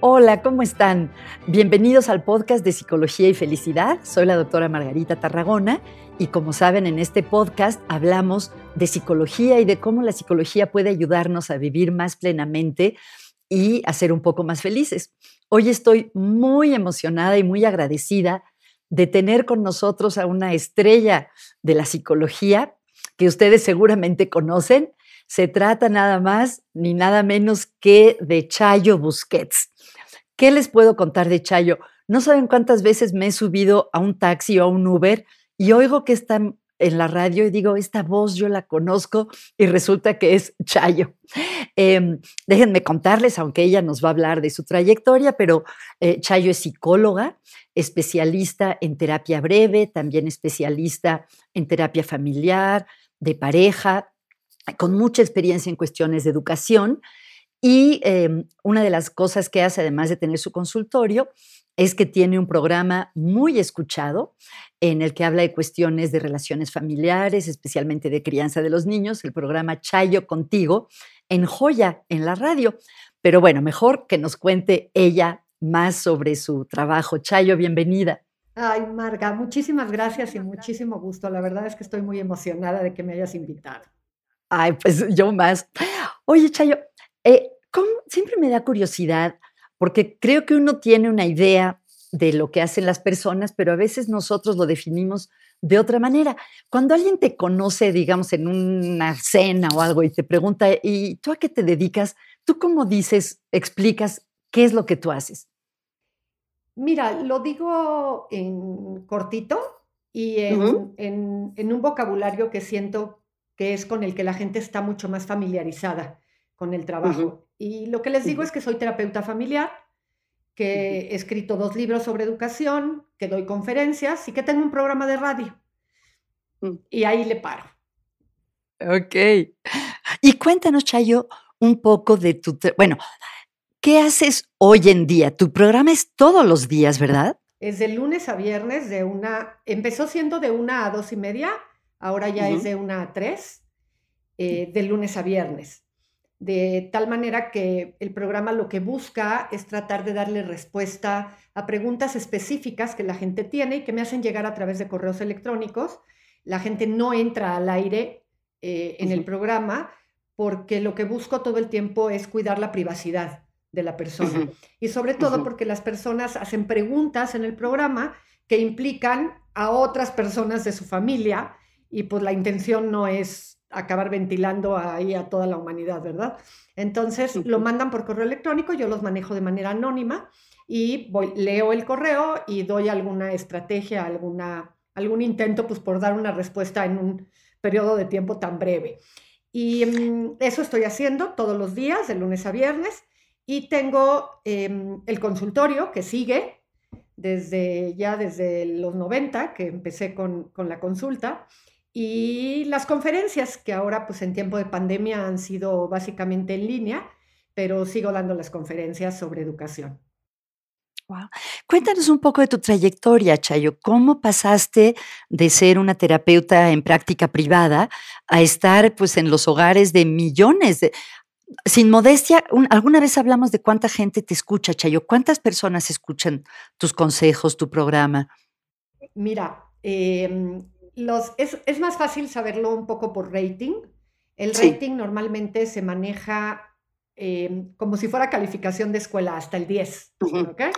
Hola, ¿cómo están? Bienvenidos al podcast de Psicología y Felicidad. Soy la doctora Margarita Tarragona y como saben en este podcast hablamos de psicología y de cómo la psicología puede ayudarnos a vivir más plenamente y a ser un poco más felices. Hoy estoy muy emocionada y muy agradecida de tener con nosotros a una estrella de la psicología que ustedes seguramente conocen. Se trata nada más ni nada menos que de Chayo Busquets. ¿Qué les puedo contar de Chayo? No saben cuántas veces me he subido a un taxi o a un Uber y oigo que está en la radio y digo, esta voz yo la conozco y resulta que es Chayo. Em, déjenme contarles, aunque ella nos va a hablar de su trayectoria, pero eh, Chayo es psicóloga, especialista en terapia breve, también especialista en terapia familiar, de pareja, con mucha experiencia en cuestiones de educación y em, una de las cosas que hace, además de tener su consultorio, es que tiene un programa muy escuchado en el que habla de cuestiones de relaciones familiares, especialmente de crianza de los niños, el programa Chayo Contigo, en Joya, en la radio. Pero bueno, mejor que nos cuente ella más sobre su trabajo. Chayo, bienvenida. Ay, Marga, muchísimas gracias y muchísimo gusto. La verdad es que estoy muy emocionada de que me hayas invitado. Ay, pues yo más. Oye, Chayo, eh, siempre me da curiosidad, porque creo que uno tiene una idea de lo que hacen las personas, pero a veces nosotros lo definimos de otra manera. Cuando alguien te conoce, digamos, en una cena o algo y te pregunta, ¿y tú a qué te dedicas? ¿Tú cómo dices, explicas qué es lo que tú haces? Mira, lo digo en cortito y en, en un vocabulario que siento que es con el que la gente está mucho más familiarizada con el trabajo. Y lo que les digo es que soy terapeuta familiar, que he escrito dos libros sobre educación, que doy conferencias y que tengo un programa de radio. Mm. Y ahí le paro. Ok. Y cuéntanos, Chayo, un poco de tu... Bueno, ¿qué haces hoy en día? Tu programa es todos los días, ¿verdad? Es de lunes a viernes, de una... Empezó siendo de una a dos y media, ahora ya es de una a tres, eh, de lunes a viernes de tal manera que el programa lo que busca es tratar de darle respuesta a preguntas específicas que la gente tiene y que me hacen llegar a través de correos electrónicos. La gente no entra al aire eh, en el programa porque lo que busco todo el tiempo es cuidar la privacidad de la persona. Y sobre todo porque las personas hacen preguntas en el programa que implican a otras personas de su familia y pues la intención no es acabar ventilando ahí a toda la humanidad, ¿verdad? Entonces lo mandan por correo electrónico, yo los manejo de manera anónima y voy, leo el correo y doy alguna estrategia, alguna, algún intento pues por dar una respuesta en un periodo de tiempo tan breve. Y mm, eso estoy haciendo todos los días, de lunes a viernes, y tengo em, el consultorio que sigue desde ya desde los 90, que empecé con, con la consulta, y las conferencias, que ahora pues en tiempo de pandemia han sido básicamente en línea, pero sigo dando las conferencias sobre educación. Wow. Cuéntanos un poco de tu trayectoria, Chayo. ¿Cómo pasaste de ser una terapeuta en práctica privada a estar pues en los hogares de millones de... Sin modestia, alguna vez hablamos de cuánta gente te escucha, Chayo. ¿Cuántas personas escuchan tus consejos, tu programa? Mira, eh, es, más fácil saberlo un poco por rating. El rating normalmente se maneja em, como si fuera calificación de escuela hasta el 10.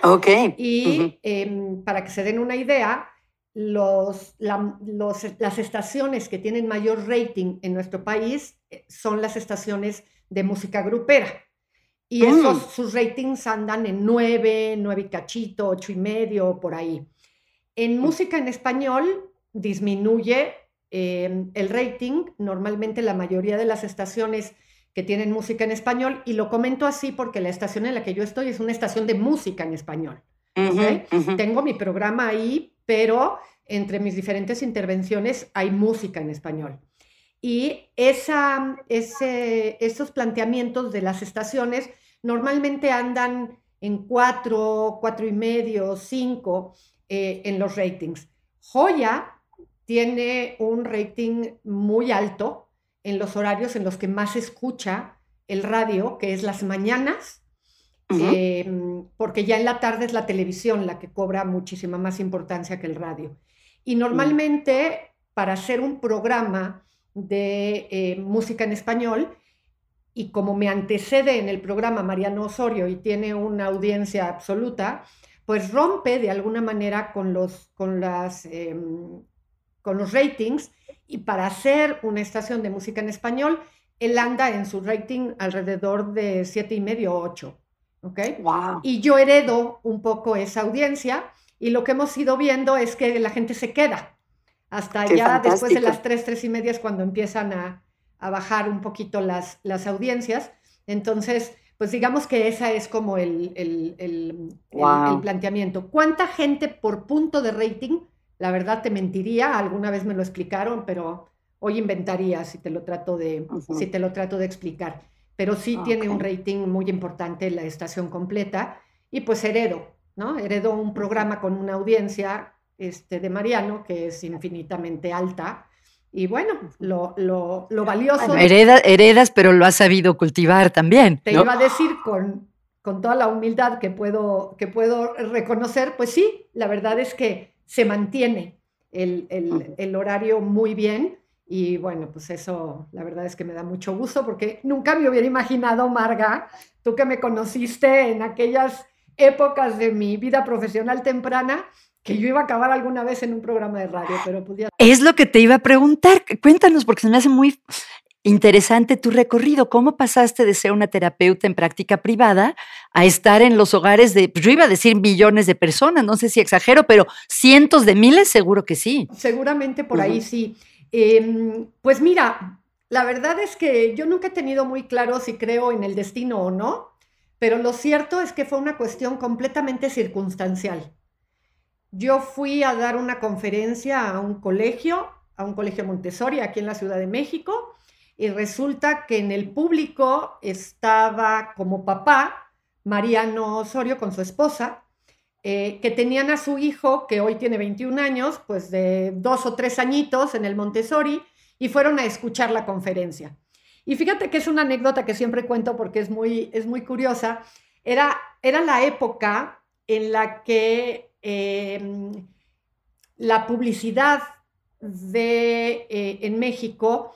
¿ok? Y em, para que se den una idea, los, las estaciones que tienen mayor rating en nuestro país eh, son las estaciones de música grupera. Y esos, mm. sus ratings andan en 9, 9 y cachito, 8 y medio, por ahí. En mm. música en español disminuye em, el rating. Normalmente la mayoría de las estaciones que tienen música en español, y lo comento así porque la estación en la que yo estoy es una estación de música en español. Tengo mi programa ahí, pero entre mis diferentes intervenciones hay música en español. Y esa, ese, esos planteamientos de las estaciones normalmente andan en cuatro, cuatro y medio, cinco eh, en los ratings. Joya tiene un rating muy alto en los horarios en los que más se escucha el radio, que es las mañanas em, porque ya en la tarde es la televisión la que cobra muchísima más importancia que el radio. Y normalmente para hacer un programa de eh, música en español, y como me antecede en el programa Mariano Osorio y tiene una audiencia absoluta, pues rompe de alguna manera con los, con las, em, con los ratings y para hacer una estación de música en español, él anda en su rating alrededor de siete y medio, ocho. ¿ok? Y yo heredo un poco esa audiencia y lo que hemos ido viendo es que la gente se queda hasta ya después de las tres, tres y media es cuando empiezan a, a bajar un poquito las, las audiencias. Entonces, pues digamos que esa es como el, el, el, planteamiento. ¿Cuánta gente por punto de rating? La verdad te mentiría, alguna vez me lo explicaron, pero hoy inventaría si te lo trato de, si te lo trato de explicar. Pero sí tiene un rating muy importante la estación completa y pues heredo, ¿no? Heredo un programa con una audiencia este, de Mariano que es infinitamente alta y bueno, lo, lo, lo valioso. heredas, pero lo has sabido cultivar también. Te iba a decir con, con toda la humildad que puedo, que puedo reconocer, pues sí, la verdad es que se mantiene el, el, el, horario muy bien. Y bueno, pues eso la verdad es que me da mucho gusto porque nunca me hubiera imaginado, Marga, tú que me conociste en aquellas épocas de mi vida profesional temprana, que yo iba a acabar alguna vez en un programa de radio, pero pues ya... Es lo que te iba a preguntar. Cuéntanos, porque se me hace muy interesante tu recorrido. ¿Cómo pasaste de ser una terapeuta en práctica privada a estar en los hogares de, pues, yo iba a decir millones de personas, no sé si exagero, pero cientos de miles, seguro que sí. Seguramente por ahí sí. Em, pues mira, la verdad es que yo nunca he tenido muy claro si creo en el destino o no, pero lo cierto es que fue una cuestión completamente circunstancial yo fui a dar una conferencia a un colegio, a un colegio Montessori aquí en la Ciudad de México, y resulta que en el público estaba como papá Mariano Osorio con su esposa, eh, que tenían a su hijo, que hoy tiene 21 años, pues de dos o tres añitos en el Montessori, y fueron a escuchar la conferencia. Y fíjate que es una anécdota que siempre cuento porque es muy, es muy curiosa. Era, era la época en la que Em, la publicidad de, eh, en México,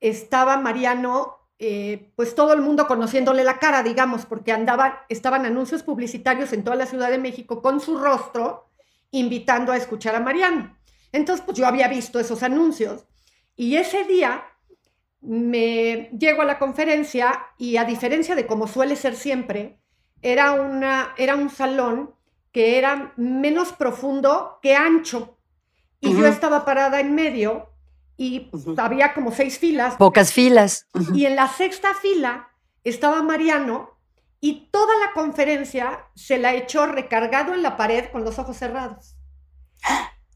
estaba Mariano, eh, pues todo el mundo conociéndole la cara, digamos, porque andaban, estaban anuncios publicitarios en toda la Ciudad de México con su rostro, invitando a escuchar a Mariano. Entonces, pues yo había visto esos anuncios y ese día me llego a la conferencia y a diferencia de como suele ser siempre, era, una, era un salón que era menos profundo que ancho. Y yo estaba parada en medio y había como seis filas. Pocas filas. Y en la sexta fila estaba Mariano y toda la conferencia se la echó recargado en la pared con los ojos cerrados.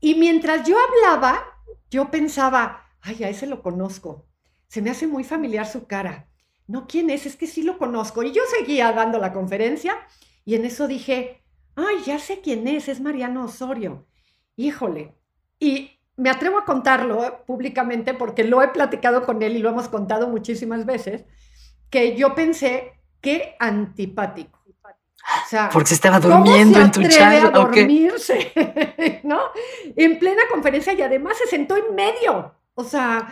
Y mientras yo hablaba, yo pensaba, ay, a ese lo conozco. Se me hace muy familiar su cara. No, ¿quién es? Es que sí lo conozco. Y yo seguía dando la conferencia y en eso dije, ay, ya sé quién es, es Mariano Osorio. Híjole. Y me atrevo a contarlo públicamente porque lo he platicado con él y lo hemos contado muchísimas veces, que yo pensé, qué antipático. O sea, porque se estaba durmiendo en tu chat. a dormirse, ¿no? En plena conferencia y además se sentó en medio. O sea,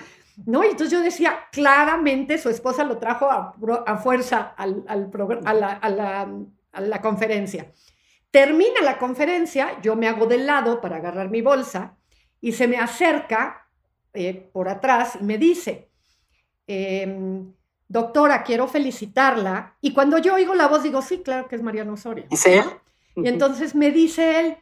¿no? Y entonces yo decía, claramente su esposa lo trajo a, fuerza al, al a, la, a, la, a la conferencia. Termina la conferencia, yo me hago de lado para agarrar mi bolsa y se me acerca eh, por atrás y me dice, em, doctora, quiero felicitarla. Y cuando yo oigo la voz digo, sí, claro que es Mariano Osorio. ¿Sí? Y entonces me dice él,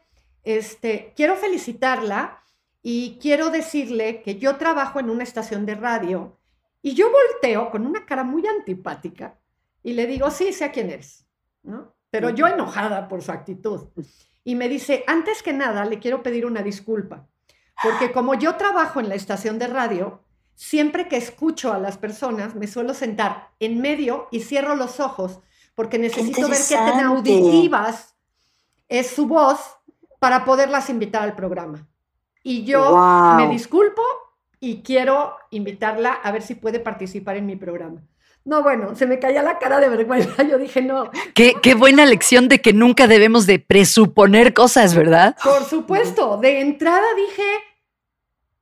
este, quiero felicitarla y quiero decirle que yo trabajo en una estación de radio y yo volteo con una cara muy antipática y le digo, sí, sé a quién eres, ¿no? pero yo enojada por su actitud. Y me dice, antes que nada, le quiero pedir una disculpa, porque como yo trabajo en la estación de radio, siempre que escucho a las personas, me suelo sentar en medio y cierro los ojos, porque necesito ver qué tan auditivas es su voz para poderlas invitar al programa. Y yo me disculpo y quiero invitarla a ver si puede participar en mi programa. No, bueno, se me caía la cara de vergüenza. Yo dije, no. Qué, qué buena lección de que nunca debemos de presuponer cosas, ¿verdad? Por supuesto. De entrada dije,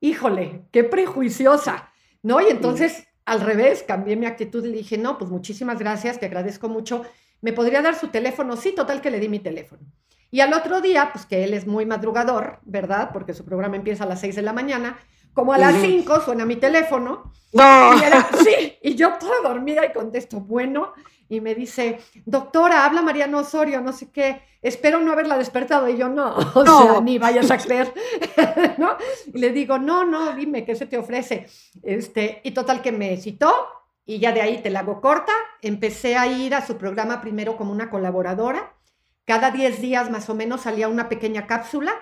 híjole, qué prejuiciosa. ¿No? Y entonces, al revés, cambié mi actitud y le dije, no, pues muchísimas gracias, te agradezco mucho. ¿Me podría dar su teléfono? Sí, total que le di mi teléfono. Y al otro día, pues que él es muy madrugador, ¿verdad? Porque su programa empieza a las 6 de la mañana. Como a las 5 suena mi teléfono. No. Y era, sí, y yo toda dormida y contesto, bueno, y me dice, doctora, habla Mariano Osorio, no sé qué, espero no haberla despertado. Y yo, no, o No. sea, ni vayas a creer, ¿no? Y le digo, no, no, dime, ¿qué se te ofrece? Este, y total que me citó, y ya de ahí te la hago corta, empecé a ir a su programa primero como una colaboradora, cada 10 días más o menos salía una pequeña cápsula,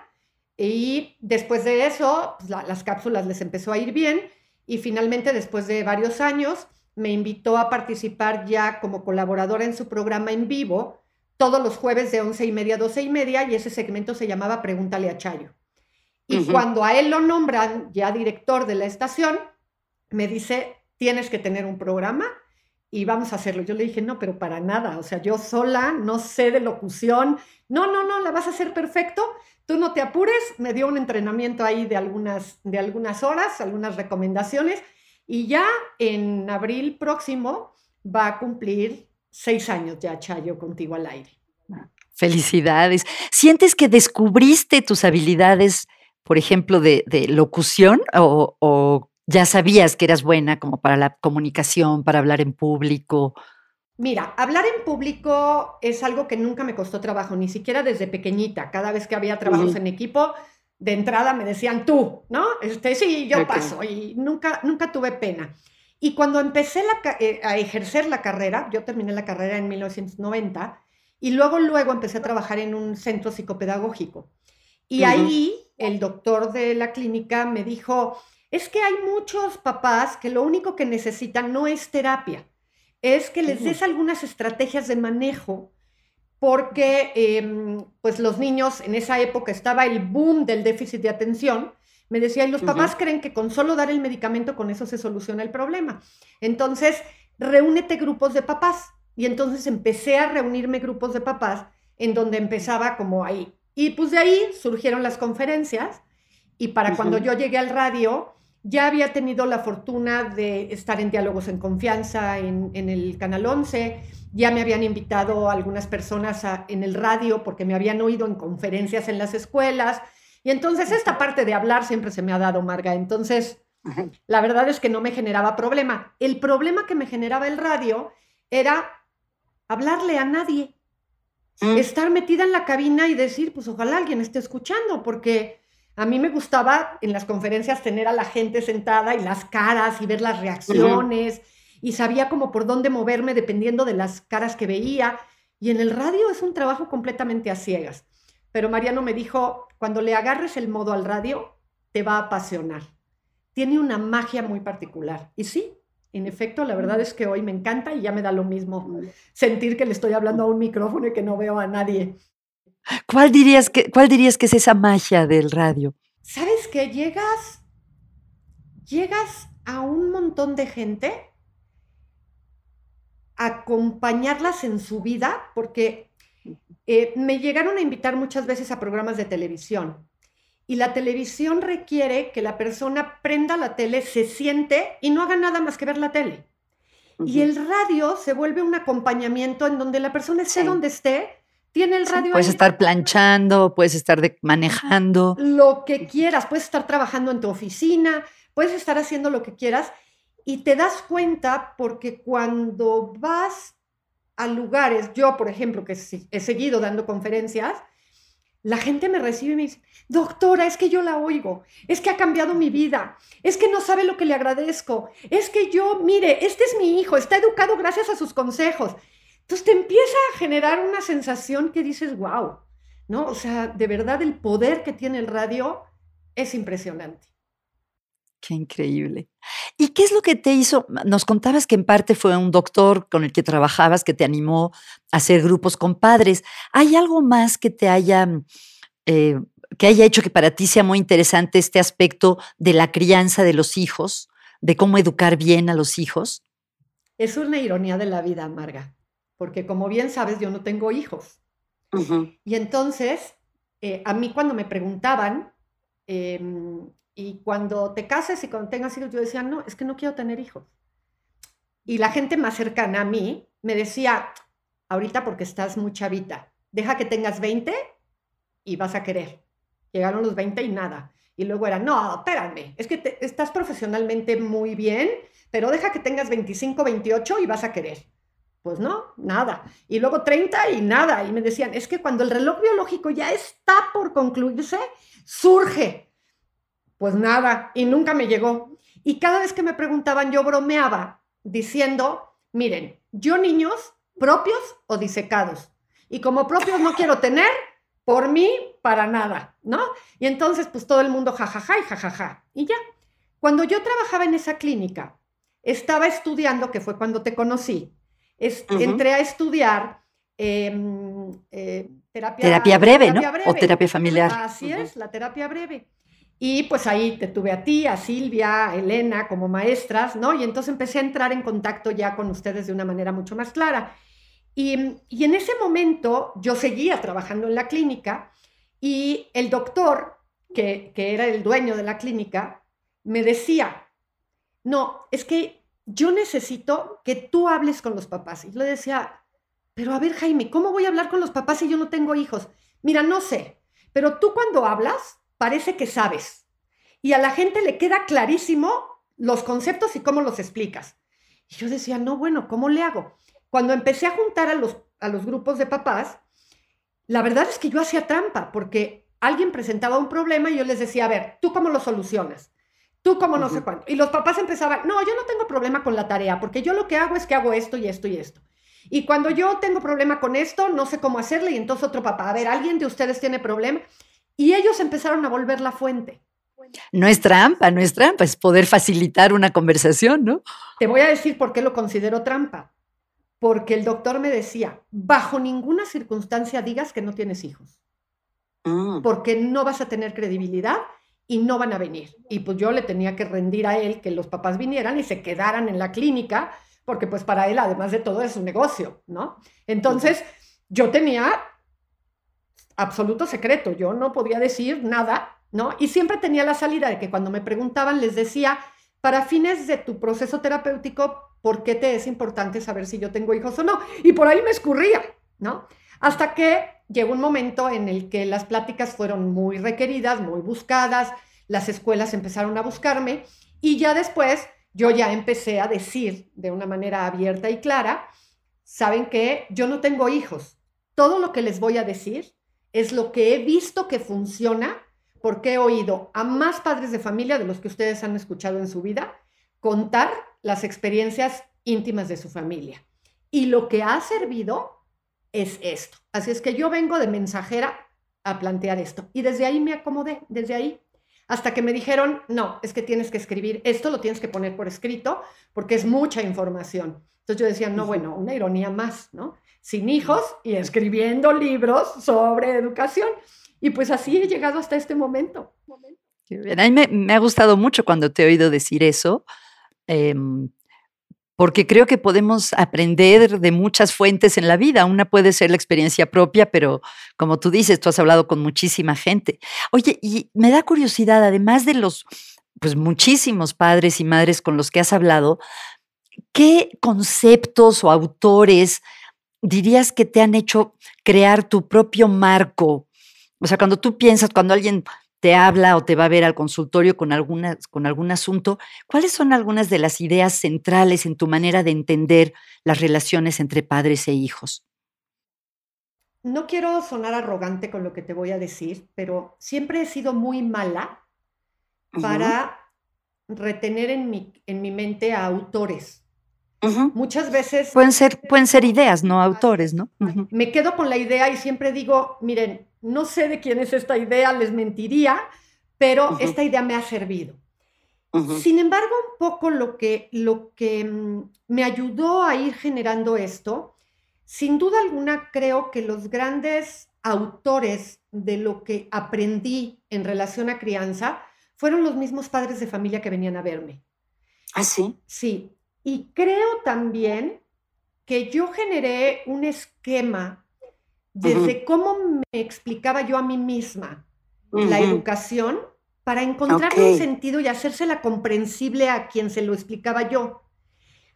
y después de eso, pues, la- las cápsulas les empezó a ir bien, y finalmente, después de varios años, me invitó a participar ya como colaboradora en su programa en vivo, todos los jueves de 11 y media a 12 y media, y ese segmento se llamaba Pregúntale a Chayo. Y cuando a él lo nombran ya director de la estación, me dice, tienes que tener un programa y vamos a hacerlo. Yo le dije, no, pero para nada, o sea, yo sola, no sé de locución, no, no, no, la vas a hacer perfecto, tú no te apures, me dio un entrenamiento ahí de algunas, de algunas horas, algunas recomendaciones, y ya en abril próximo va a cumplir seis años ya, Chayo, contigo al aire. Felicidades. ¿Sientes que descubriste tus habilidades, por ejemplo, de, de locución o, o ya sabías que eras buena como para la comunicación, para hablar en público? Mira, hablar en público es algo que nunca me costó trabajo, ni siquiera desde pequeñita. Cada vez que había trabajos en equipo, de entrada me decían tú, ¿no? Este, sí, yo paso y nunca, nunca tuve pena. Y cuando empecé la eh, a ejercer la carrera, yo terminé la carrera en 1990 y luego, luego empecé a trabajar en un centro psicopedagógico. Y Ujú. ahí el doctor de la clínica me dijo, es que hay muchos papás que lo único que necesitan no es terapia, es que les des algunas estrategias de manejo porque em, pues los niños en esa época estaba el boom del déficit de atención. Me decía, y los papás creen que con solo dar el medicamento con eso se soluciona el problema. Entonces, reúnete grupos de papás. Y entonces empecé a reunirme grupos de papás en donde empezaba como ahí. Y pues de ahí surgieron las conferencias y para cuando yo llegué al radio ya había tenido la fortuna de estar en Diálogos en Confianza en, en el Canal 11, ya me habían invitado algunas personas a- en el radio porque me habían oído en conferencias en las escuelas. Y entonces esta parte de hablar siempre se me ha dado, Marga. Entonces, la verdad es que no me generaba problema. El problema que me generaba el radio era hablarle a nadie, Mm. estar metida en la cabina y decir, pues ojalá alguien esté escuchando, porque a mí me gustaba en las conferencias tener a la gente sentada y las caras y ver las reacciones y sabía como por dónde moverme dependiendo de las caras que veía. Y en el radio es un trabajo completamente a ciegas. Pero Mariano me dijo, cuando le agarres el modo al radio, te va a apasionar. Tiene una magia muy particular. Y sí, en efecto, la verdad es que hoy me encanta y ya me da lo mismo sentir que le estoy hablando a un micrófono y que no veo a nadie. ¿Cuál dirías que, cuál dirías que es esa magia del radio? ¿Sabes que llegas llegas a un montón de gente acompañarlas en su vida porque eh, me llegaron a invitar muchas veces a programas de televisión y la televisión requiere que la persona prenda la tele, se siente y no haga nada más que ver la tele. Y el radio se vuelve un acompañamiento en donde la persona esté Sí. donde esté, tiene el Sí, radio puedes ahí. estar planchando, puedes estar de- manejando. lo que quieras, puedes estar trabajando en tu oficina, puedes estar haciendo lo que quieras y te das cuenta porque cuando vas a lugares, yo por ejemplo, que he seguido dando conferencias, la gente me recibe y me dice, doctora, es que yo la oigo, es que ha cambiado mi vida, es que no sabe lo que le agradezco, es que yo, mire, este es mi hijo, está educado gracias a sus consejos. Entonces te empieza a generar una sensación que dices, wow, ¿no? O sea, de verdad el poder que tiene el radio es impresionante. Qué increíble. ¿Y qué es lo que te hizo? Nos contabas que en parte fue un doctor con el que trabajabas que te animó a hacer grupos con padres. ¿Hay algo más que te haya, eh, que haya hecho que para ti sea muy interesante este aspecto de la crianza de los hijos, de cómo educar bien a los hijos? Es una ironía de la vida, amarga, porque como bien sabes, yo no tengo hijos. Y entonces, eh, a mí cuando me preguntaban, em, y cuando te cases y cuando tengas hijos, yo decía, no, es que no quiero tener hijos. Y la gente más cercana a mí me decía, ahorita porque estás muy chavita, deja que tengas 20 y vas a querer. Llegaron los 20 y nada. Y luego era, no, espérame, es que estás profesionalmente muy bien, pero deja que tengas 25, 28 y vas a querer. Pues no, nada. Y luego 30 y nada. Y me decían, es que cuando el reloj biológico ya está por concluirse, surge. Pues nada, y nunca me llegó. Y cada vez que me preguntaban, yo bromeaba diciendo, miren, yo niños propios o disecados. Y como propios no quiero tener, por mí, para nada, ¿no? Y entonces, pues todo el mundo jajaja y jajaja. Y ya. Cuando yo trabajaba en esa clínica, estaba estudiando, que fue cuando te conocí, entré a estudiar em, eh, terapia, breve, ¿no? O terapia familiar. Así es, la terapia breve. Y pues ahí te tuve a ti, a Silvia, a Elena como maestras, ¿no? Y entonces empecé a entrar en contacto ya con ustedes de una manera mucho más clara. Y, en ese momento yo seguía trabajando en la clínica y el doctor, que, que era el dueño de la clínica, me decía, no, es que yo necesito que tú hables con los papás. Y yo le decía, pero a ver Jaime, ¿cómo voy a hablar con los papás si yo no tengo hijos? Mira, no sé, pero tú cuando hablas parece que sabes. Y a la gente le queda clarísimo los conceptos y cómo los explicas. Y yo decía, no, bueno, ¿cómo le hago? Cuando empecé a juntar a los, a los grupos de papás, la verdad es que yo hacía trampa, porque alguien presentaba un problema y yo les decía, a ver, ¿tú cómo lo solucionas? ¿Tú cómo no sé cuánto? Y los papás empezaban, no, yo no tengo problema con la tarea, porque yo lo que hago es que hago esto y esto y esto. Y cuando yo tengo problema con esto, no sé cómo hacerle, y entonces otro papá, a ver, ¿alguien de ustedes tiene problema? Y ellos empezaron a volver la fuente. No es trampa, no es trampa, es poder facilitar una conversación, ¿no? Te voy a decir por qué lo considero trampa. Porque el doctor me decía, bajo ninguna circunstancia digas que no tienes hijos. Mm. Porque no vas a tener credibilidad y no van a venir. Y pues yo le tenía que rendir a él que los papás vinieran y se quedaran en la clínica, porque pues para él, además de todo, es un negocio, ¿no? Entonces, yo tenía absoluto secreto, yo no podía decir nada, ¿no? Y siempre tenía la salida de que cuando me preguntaban les decía, para fines de tu proceso terapéutico, ¿por qué te es importante saber si yo tengo hijos o no? Y por ahí me escurría, ¿no? Hasta que llegó un momento en el que las pláticas fueron muy requeridas, muy buscadas, las escuelas empezaron a buscarme y ya después yo ya empecé a decir de una manera abierta y clara, saben que yo no tengo hijos. Todo lo que les voy a decir es lo que he visto que funciona porque he oído a más padres de familia de los que ustedes han escuchado en su vida contar las experiencias íntimas de su familia. Y lo que ha servido es esto. Así es que yo vengo de mensajera a plantear esto. Y desde ahí me acomodé, desde ahí. Hasta que me dijeron, no, es que tienes que escribir esto, lo tienes que poner por escrito, porque es mucha información. Entonces yo decía, no, bueno, una ironía más, ¿no? Sin hijos y escribiendo libros sobre educación. Y pues así he llegado hasta este momento. A mí me, ha gustado mucho cuando te he oído decir eso, em, porque creo que podemos aprender de muchas fuentes en la vida. Una puede ser la experiencia propia, pero como tú dices, tú has hablado con muchísima gente. Oye, y me da curiosidad, además de los pues muchísimos padres y madres con los que has hablado, ¿qué conceptos o autores dirías que te han hecho crear tu propio marco? O sea, cuando tú piensas, cuando alguien te habla o te va a ver al consultorio con, alguna, con algún asunto, ¿cuáles son algunas de las ideas centrales en tu manera de entender las relaciones entre padres e hijos? No quiero sonar arrogante con lo que te voy a decir, pero siempre he sido muy mala para retener en mi, en mi mente a autores. Muchas veces... Pueden ser, pueden ser ideas, no autores, ¿no? Me quedo con la idea y siempre digo, miren, no sé de quién es esta idea, les mentiría, pero esta idea me ha servido. Sin embargo, un poco lo que, lo que mm, me ayudó a ir generando esto, sin duda alguna creo que los grandes autores de lo que aprendí en relación a crianza fueron los mismos padres de familia que venían a verme. ¿Ah, sí? Sí, Y creo también que yo generé un esquema desde cómo me explicaba yo a mí misma la educación para encontrar un sentido y hacérsela comprensible a quien se lo explicaba yo.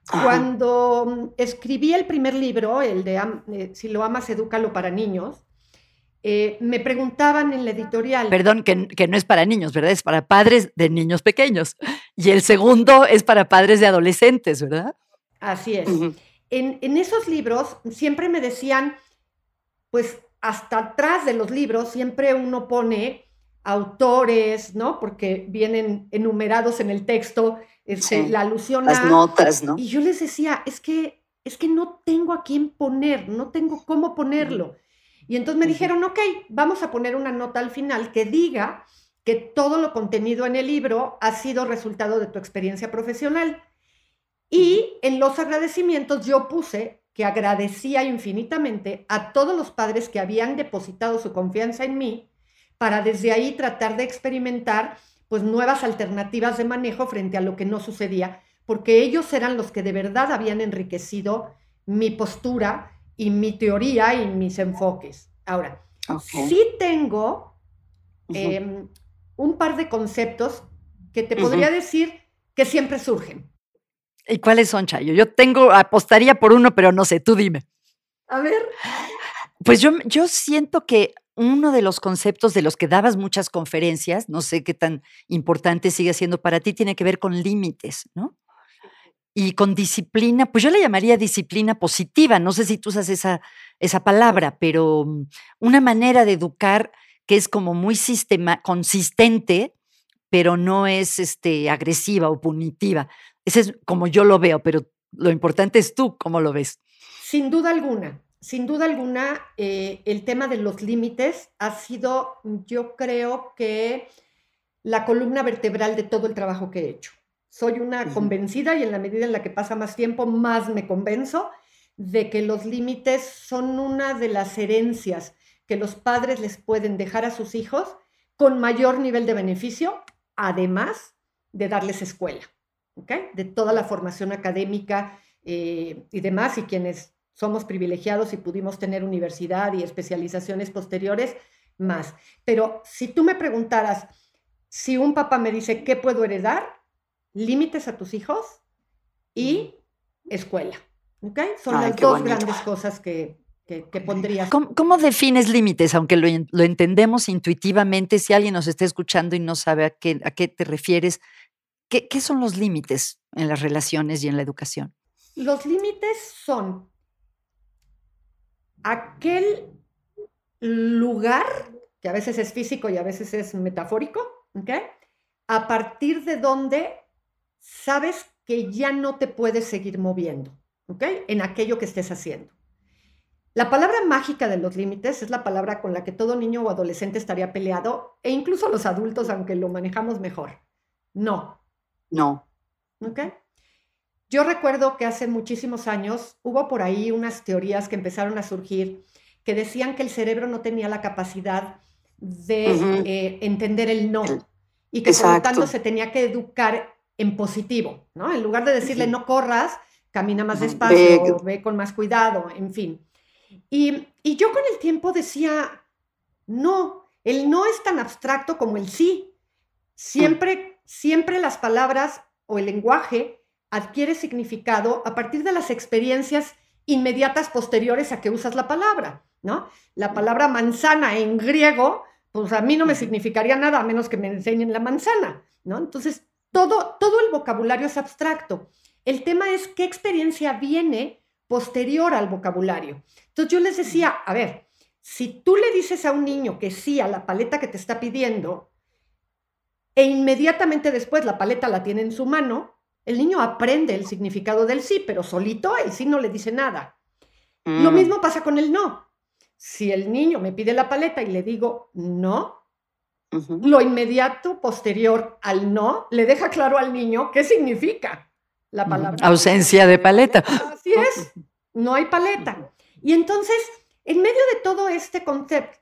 Cuando mm, escribí el primer libro, el de eh, Si lo amas, edúcalo para niños, eh, me preguntaban en la editorial. Perdón, que, no es para niños, ¿verdad? Es para padres de niños pequeños. Y el segundo es para padres de adolescentes, ¿verdad? Así es. en, en, esos libros siempre me decían, pues hasta atrás de los libros siempre uno pone autores, ¿no? Porque vienen enumerados en el texto, este, la alusión Las notas, ¿no? Y yo les decía, es que, es que no tengo a quién poner, no tengo cómo ponerlo. Y entonces me dijeron, ok, vamos a poner una nota al final que diga que todo lo contenido en el libro ha sido resultado de tu experiencia profesional. Y en los agradecimientos yo puse que agradecía infinitamente a todos los padres que habían depositado su confianza en mí para desde ahí tratar de experimentar pues nuevas alternativas de manejo frente a lo que no sucedía, porque ellos eran los que de verdad habían enriquecido mi postura y mi teoría y mis enfoques. Ahora, sí tengo em, un par de conceptos que te podría decir que siempre surgen. ¿Y cuáles son, Chayo? Yo tengo, apostaría por uno, pero no sé, tú dime. A ver. Pues yo, yo siento que uno de los conceptos de los que dabas muchas conferencias, no sé qué tan importante sigue siendo para ti, tiene que ver con límites, ¿no? Y con disciplina, pues yo le llamaría disciplina positiva, no sé si tú usas esa, esa palabra, pero mm, una manera de educar que es como muy sistema, consistente, pero no es este, agresiva o punitiva. Ese es como yo lo veo, pero lo importante es tú cómo lo ves. Sin duda alguna, sin duda alguna, eh, el tema de los límites ha sido, yo creo que la columna vertebral de todo el trabajo que he hecho. Soy una convencida y en la medida en la que pasa más tiempo, más me convenzo de que los límites son una de las herencias que los padres les pueden dejar a sus hijos con mayor nivel de beneficio, además de darles escuela, De toda la formación académica eh, y demás, y quienes somos privilegiados y pudimos tener universidad y especializaciones posteriores, más. Pero si tú me preguntaras, si un papá me dice, ¿qué puedo heredar? Límites a tus hijos y escuela. ¿Ok? Son las dos grandes cosas que, que, pondrías. ¿Cómo, defines límites? Aunque lo, entendemos intuitivamente, si alguien nos está escuchando y no sabe a qué, a qué te refieres, ¿qué, ¿qué son los límites en las relaciones y en la educación? Los límites son aquel lugar, que a veces es físico y a veces es metafórico, ¿ok? A partir de donde sabes que ya no te puedes seguir moviendo, ¿ok? En aquello que estés haciendo. La palabra mágica de los límites es la palabra con la que todo niño o adolescente estaría peleado, e incluso los adultos, aunque lo manejamos mejor. No. No. ¿Ok? Yo recuerdo que hace muchísimos años hubo por ahí unas teorías que empezaron a surgir que decían que el cerebro no tenía la capacidad de eh, entender el no y que por lo tanto se tenía que educar en positivo, ¿no? En lugar de decirle no corras, camina más despacio, ve, con más cuidado, en fin. Y, yo con el tiempo decía, no, el no es tan abstracto como el sí. Siempre, siempre las palabras o el lenguaje adquiere significado a partir de las experiencias inmediatas posteriores a que usas la palabra, ¿no? La palabra manzana en griego, pues a mí no me significaría nada a menos que me enseñen la manzana, ¿no? Entonces, todo, todo el vocabulario es abstracto. El tema es qué experiencia viene posterior al vocabulario. Entonces yo les decía, a ver, si tú le dices a un niño que sí a la paleta que te está pidiendo e inmediatamente después la paleta la tiene en su mano, el niño aprende el significado del sí, pero solito el sí no le dice nada. Lo mm. mismo pasa con el no. Si el niño me pide la paleta y le digo no, lo inmediato posterior al no le deja claro al niño qué significa la palabra. Ausencia de paleta. Así es, no hay paleta. Y entonces, en medio de todo este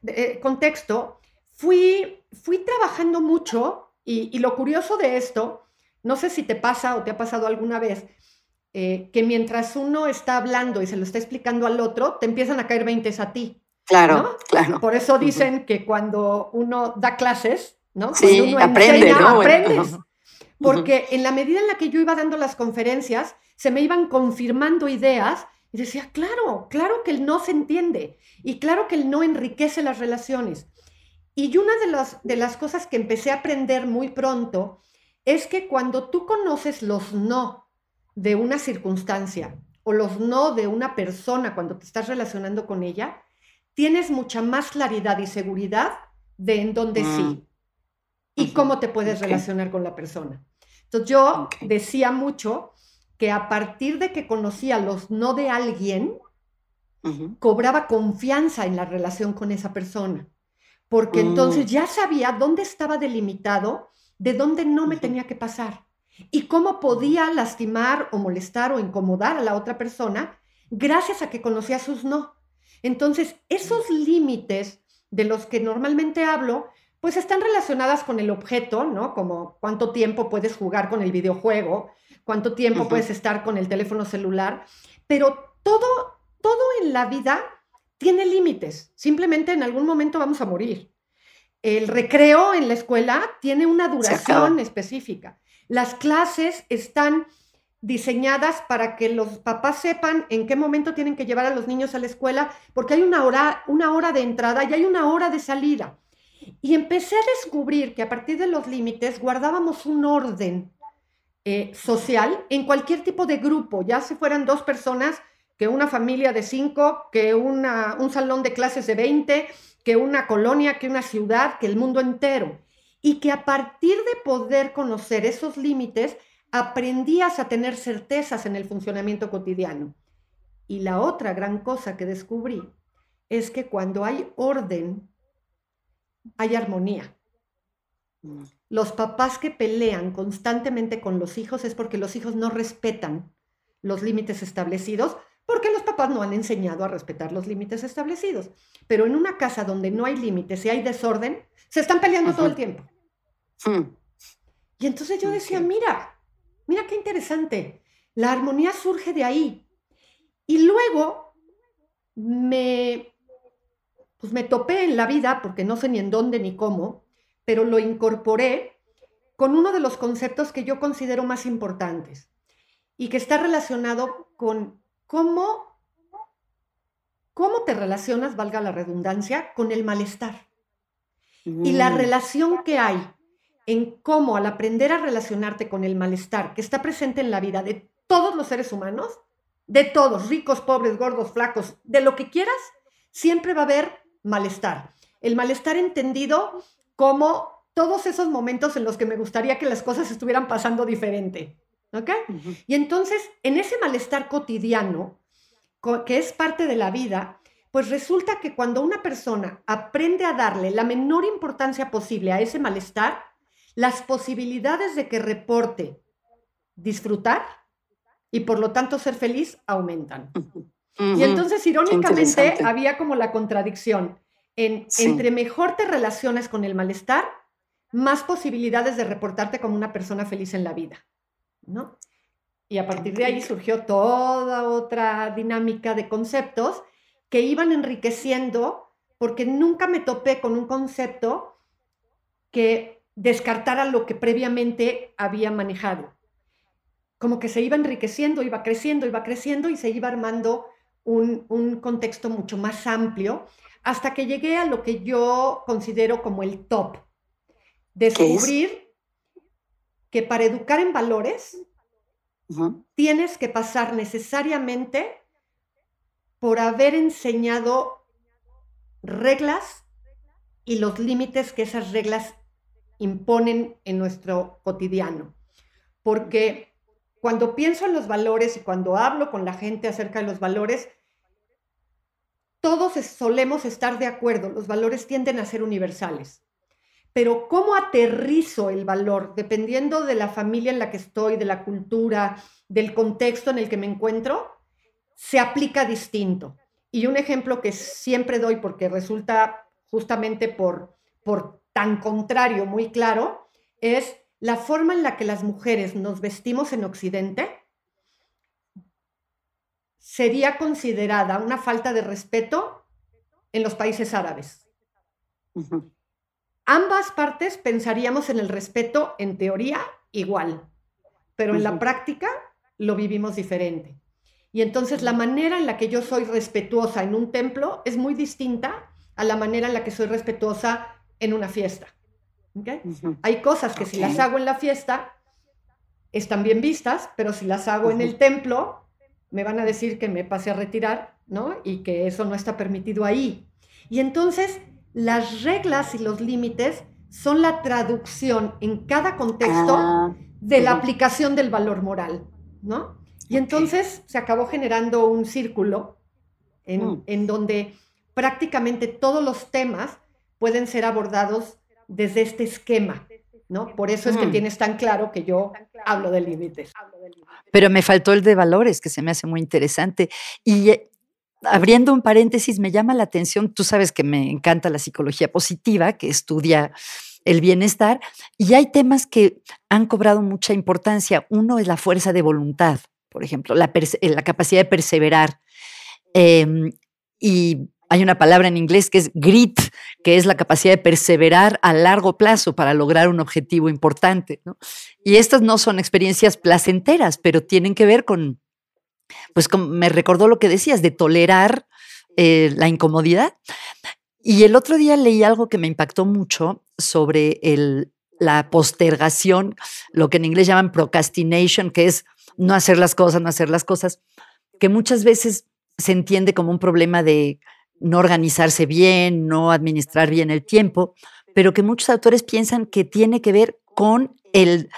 eh, contexto, fui, fui trabajando mucho y, lo curioso de esto, no sé si te pasa o te ha pasado alguna vez, eh, que mientras uno está hablando y se lo está explicando al otro, te empiezan a caer veintes a ti. Claro, claro. Por eso dicen que cuando uno da clases, ¿no? Sí, uno aprende, ¿no? aprendes. Porque en la medida en la que yo iba dando las conferencias, se me iban confirmando ideas y decía, claro, claro que el no se entiende y claro que el no enriquece las relaciones. Y una de, las de las cosas que empecé a aprender muy pronto es que cuando tú conoces los no de una circunstancia o los no de una persona cuando te estás relacionando con ella, tienes mucha más claridad y seguridad de en dónde sí mm. y cómo te puedes relacionar con la persona. Entonces yo decía mucho que a partir de que conocía los no de alguien, cobraba confianza en la relación con esa persona, porque entonces mm. ya sabía dónde estaba delimitado, de dónde no me tenía que pasar y cómo podía lastimar o molestar o incomodar a la otra persona gracias a que conocía sus no. Entonces, esos límites de los que normalmente hablo, pues están relacionadas con el objeto, ¿no? Como cuánto tiempo puedes jugar con el videojuego, cuánto tiempo puedes estar con el teléfono celular, pero todo, todo en la vida tiene límites. Simplemente en algún momento vamos a morir. El recreo en la escuela tiene una duración específica. Las clases están diseñadas para que los papás sepan en qué momento tienen que llevar a los niños a la escuela, porque hay una hora, una hora de entrada y hay una hora de salida. Y empecé a descubrir que a partir de los límites guardábamos un orden eh, social en cualquier tipo de grupo, ya si fueran dos personas, que una familia de cinco, que una, un salón de clases de 20, que una colonia, que una ciudad, que el mundo entero. Y que a partir de poder conocer esos límites, aprendías a tener certezas en el funcionamiento cotidiano. Y la otra gran cosa que descubrí es que cuando hay orden, hay armonía. Mm. Los papás que pelean constantemente con los hijos es porque los hijos no respetan los límites establecidos, porque los papás no han enseñado a respetar los límites establecidos. Pero en una casa donde no hay límites y hay desorden, se están peleando todo el tiempo. Mm. Y entonces yo decía, mira, Mira qué interesante. La armonía surge de ahí. Y luego me, pues me topé en la vida, porque no sé ni en dónde ni cómo, pero lo incorporé con uno de los conceptos que yo considero más importantes y que está relacionado con cómo, cómo te relacionas, valga la redundancia, con el malestar. Y la mm. relación que hay en cómo al aprender a relacionarte con el malestar que está presente en la vida de todos los seres humanos, de todos, ricos, pobres, gordos, flacos, de lo que quieras, siempre va a haber malestar. El malestar entendido como todos esos momentos en los que me gustaría que las cosas estuvieran pasando diferente. ¿Ok? Y entonces, en ese malestar cotidiano, que es parte de la vida, pues resulta que cuando una persona aprende a darle la menor importancia posible a ese malestar, las posibilidades de que reporte disfrutar y por lo tanto ser feliz aumentan. Y entonces, irónicamente, había como la contradicción en entre mejor te relaciones con el malestar, más posibilidades de reportarte como una persona feliz en la vida, ¿no? Y a partir de ahí surgió toda otra dinámica de conceptos que iban enriqueciendo porque nunca me topé con un concepto que descartara lo que previamente había manejado. Como que se iba enriqueciendo, iba creciendo, iba creciendo y se iba armando un, contexto mucho más amplio hasta que llegué a lo que yo considero como el top. Descubrir que para educar en valores tienes que pasar necesariamente por haber enseñado reglas y los límites que esas reglas imponen en nuestro cotidiano. Porque cuando pienso en los valores y cuando hablo con la gente acerca de los valores, todos solemos estar de acuerdo, los valores tienden a ser universales. Pero cómo aterrizo el valor, dependiendo de la familia en la que estoy, de la cultura, del contexto en el que me encuentro, se aplica distinto. Y un ejemplo que siempre doy porque resulta justamente por, por tan contrario, muy claro, es la forma en la que las mujeres nos vestimos en Occidente sería considerada una falta de respeto en los países árabes. Ambas partes pensaríamos en el respeto en teoría igual, pero en la práctica lo vivimos diferente. Y entonces la manera en la que yo soy respetuosa en un templo es muy distinta a la manera en la que soy respetuosa en una fiesta. Hay cosas que si las hago en la fiesta están bien vistas, pero si las hago en el templo me van a decir que me pase a retirar, ¿no? Y que eso no está permitido ahí. Y entonces las reglas y los límites son la traducción en cada contexto ah, de la aplicación del valor moral, ¿no? Y entonces se acabó generando un círculo mm. en, donde prácticamente todos los temas pueden ser abordados desde este esquema, ¿no? Por eso es que mm. tienes tan claro que yo hablo de límites. Pero me faltó el de valores, que se me hace muy interesante. Y eh, abriendo un paréntesis, me llama la atención, tú sabes que me encanta la psicología positiva, que estudia el bienestar, y hay temas que han cobrado mucha importancia. Uno es la fuerza de voluntad por ejemplo, la, la capacidad de perseverar. Em, y hay una palabra en inglés que es grit, que es la capacidad de perseverar a largo plazo para lograr un objetivo importante. Y estas no son experiencias placenteras, pero tienen que ver con, pues me recordó lo que decías, de tolerar eh, la incomodidad. Y el otro día leí algo que me impactó mucho sobre el, la postergación, lo que en inglés llaman procrastination, que es no hacer las cosas, no hacer las cosas, que muchas veces se entiende como un problema de no organizarse bien, no administrar bien el tiempo, pero que muchos autores piensan que tiene que ver con el,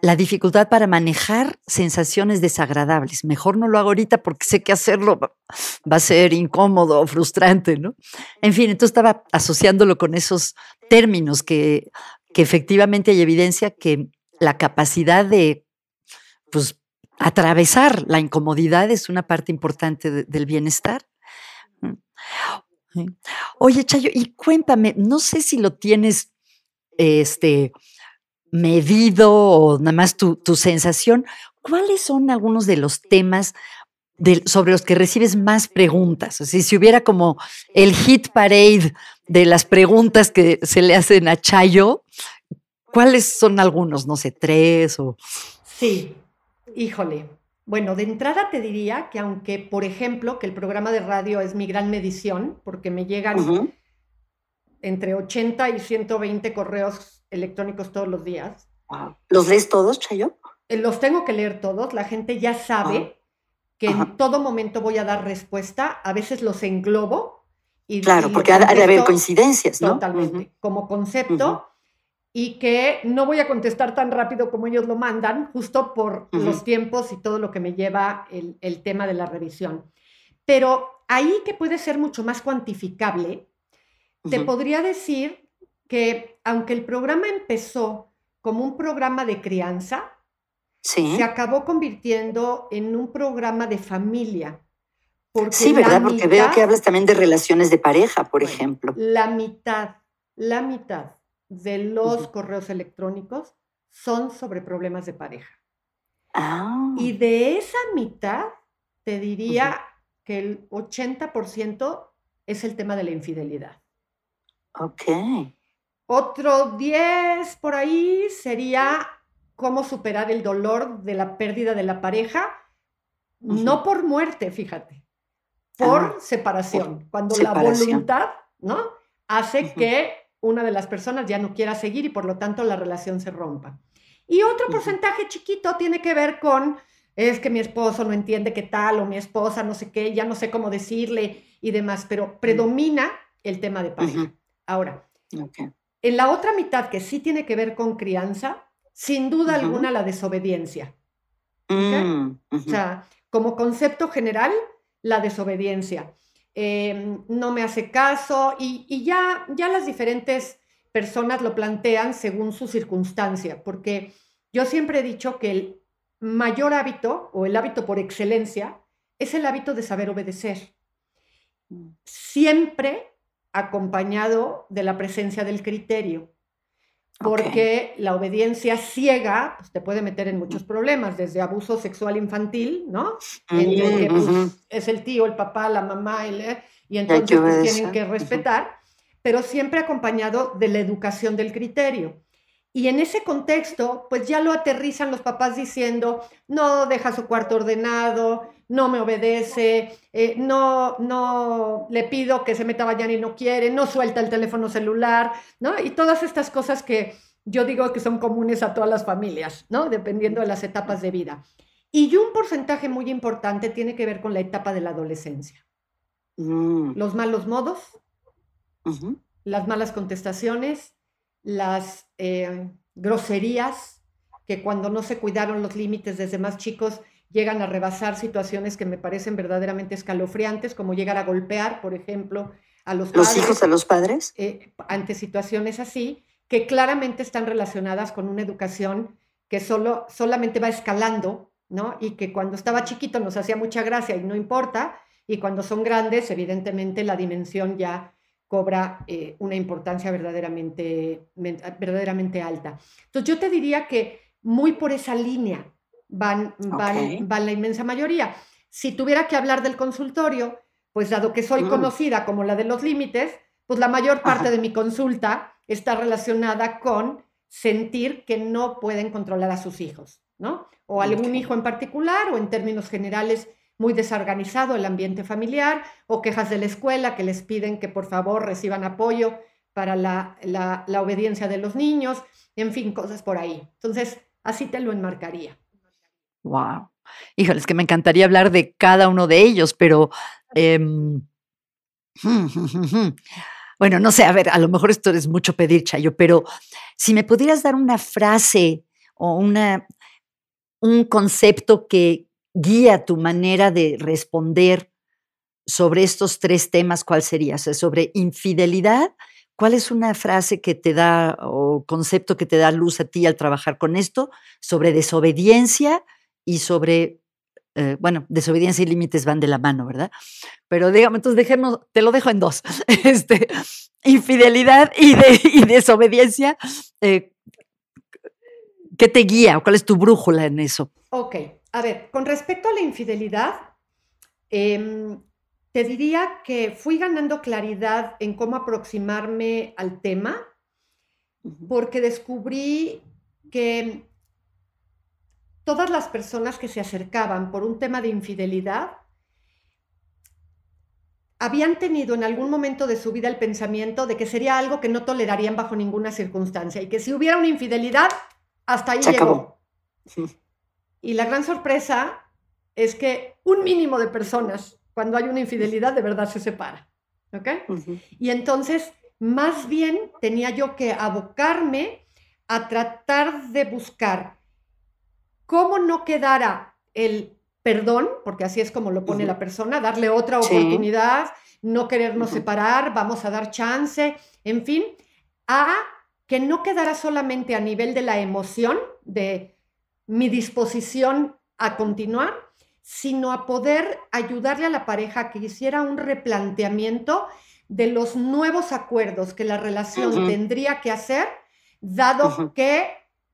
la dificultad para manejar sensaciones desagradables. Mejor no lo hago ahorita porque sé que hacerlo va a ser incómodo o frustrante, ¿no? En fin, entonces estaba asociándolo con esos términos que, que efectivamente hay evidencia que la capacidad de pues, atravesar la incomodidad es una parte importante del bienestar. Oye, Chayo, y cuéntame, no sé si lo tienes este, medido o nada más tu, sensación, ¿cuáles son algunos de los temas sobre los que recibes más preguntas? Si hubiera como el hit parade de las preguntas que se le hacen a Chayo, ¿cuáles son algunos? No sé, tres o... Sí, Híjole. Bueno, de entrada te diría que aunque, por ejemplo, que el programa de radio es mi gran medición, porque me llegan entre 80 y 120 correos electrónicos todos los días. ¿Los lees todos, Chayo? Eh, los tengo que leer todos. La gente ya sabe que en todo momento voy a dar respuesta. A veces los englobo. Y, claro, porque ha de haber coincidencias, ¿no? Totalmente. Como concepto y que no voy a contestar tan rápido como ellos lo mandan, justo por los tiempos y todo lo que me lleva el, tema de la revisión. Pero ahí que puede ser mucho más cuantificable, te podría decir que aunque el programa empezó como un programa de crianza, se acabó convirtiendo en un programa de familia. sí, ¿verdad? Porque veo que hablas también de relaciones de pareja, por ejemplo. La mitad, la mitad de los correos electrónicos son sobre problemas de pareja. Ah. Y de esa mitad, te diría que el 80% es el tema de la infidelidad. Ok. Otro 10 por ahí sería cómo superar el dolor de la pérdida de la pareja, no por muerte, fíjate, por ah, separación, cuando la voluntad, ¿no? Hace que una de las personas ya no quiera seguir y por lo tanto la relación se rompa. Y otro porcentaje chiquito tiene que ver con, es que mi esposo no entiende qué tal o mi esposa no sé qué, ya no sé cómo decirle y demás, pero predomina el tema de pareja. Ahora, en la otra mitad que sí tiene que ver con crianza, sin duda alguna la desobediencia. Mm, o sea, como concepto general, la desobediencia. Em, no me hace caso y, ya, ya las diferentes personas lo plantean según su circunstancia, porque yo siempre he dicho que el mayor hábito o el hábito por excelencia es el hábito de saber obedecer, siempre acompañado de la presencia del criterio. Porque la obediencia ciega pues, te puede meter en muchos problemas, desde abuso sexual infantil, ¿no? En que pues, es el tío, el papá, la mamá, y entonces pues, tienen que respetar, pero siempre acompañado de la educación del criterio. Y en ese contexto, pues ya lo aterrizan los papás diciendo, no deja su cuarto ordenado, no me obedece, eh, no, no le pido que se meta a bañar y no quiere, no suelta el teléfono celular, ¿no? Y todas estas cosas que yo digo que son comunes a todas las familias, ¿no? Dependiendo de las etapas de vida. Y un porcentaje muy importante tiene que ver con la etapa de la adolescencia. Mm. Los malos modos, las malas contestaciones, las eh, groserías que cuando no se cuidaron los límites desde más chicos llegan a rebasar situaciones que me parecen verdaderamente escalofriantes, como llegar a golpear, por ejemplo, a los, ¿Los hijos a los padres. Eh, ante situaciones así, que claramente están relacionadas con una educación que solo, solamente va escalando, ¿no? Y que cuando estaba chiquito nos hacía mucha gracia y no importa, y cuando son grandes, evidentemente la dimensión ya cobra eh, una importancia verdaderamente, verdaderamente alta. Entonces yo te diría que muy por esa línea van, van, van la inmensa mayoría. Si tuviera que hablar del consultorio, pues dado que soy mm. conocida como la de los límites, pues la mayor parte de mi consulta está relacionada con sentir que no pueden controlar a sus hijos, ¿no? O algún hijo en particular, o en términos generales, muy desorganizado el ambiente familiar o quejas de la escuela que les piden que por favor reciban apoyo para la, la, obediencia de los niños, en fin, cosas por ahí. Entonces, así te lo enmarcaría. Wow. Híjole, es que me encantaría hablar de cada uno de ellos, pero em, bueno, no sé, a ver, a lo mejor esto es mucho pedir, Chayo, pero si me pudieras dar una frase o una, un concepto que, guía tu manera de responder sobre estos tres temas, ¿cuál sería? sobre infidelidad, ¿cuál es una frase que te da o concepto que te da luz a ti al trabajar con esto? Sobre desobediencia y sobre, eh, bueno, desobediencia y límites van de la mano, ¿verdad? Pero digamos, entonces dejemos, te lo dejo en dos. Este, infidelidad y, de, desobediencia. Eh, ¿Qué te guía? ¿Cuál es tu brújula en eso? Ok, a ver, con respecto a la infidelidad, em, te diría que fui ganando claridad en cómo aproximarme al tema, porque descubrí que todas las personas que se acercaban por un tema de infidelidad habían tenido en algún momento de su vida el pensamiento de que sería algo que no tolerarían bajo ninguna circunstancia y que si hubiera una infidelidad, hasta ahí llegó. Y la gran sorpresa es que un mínimo de personas, cuando hay una infidelidad, de verdad se separa. ¿Ok? Y entonces, más bien tenía yo que abocarme a tratar de buscar cómo no quedara el perdón, porque así es como lo pone la persona, darle otra oportunidad, no querernos separar, vamos a dar chance, en fin, a que no quedara solamente a nivel de la emoción, de mi disposición a continuar, sino a poder ayudarle a la pareja a que hiciera un replanteamiento de los nuevos acuerdos que la relación tendría que hacer, dado que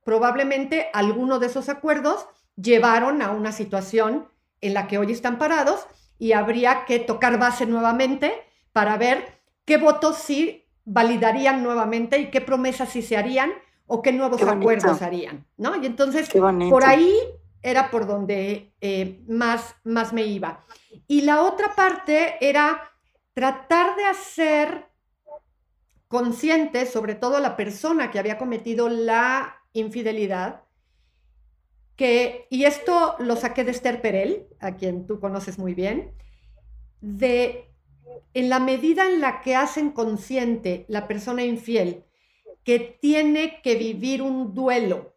probablemente alguno de esos acuerdos llevaron a una situación en la que hoy están parados y habría que tocar base nuevamente para ver qué votos sí validarían nuevamente y qué promesas sí se harían o qué nuevos acuerdos harían, ¿no? Y entonces, por ahí era por donde eh, más, más me iba. Y la otra parte era tratar de hacer consciente, sobre todo la persona que había cometido la infidelidad, que, y esto lo saqué de Esther Perel, a quien tú conoces muy bien, de en la medida en la que hacen consciente la persona infiel que tiene que vivir un duelo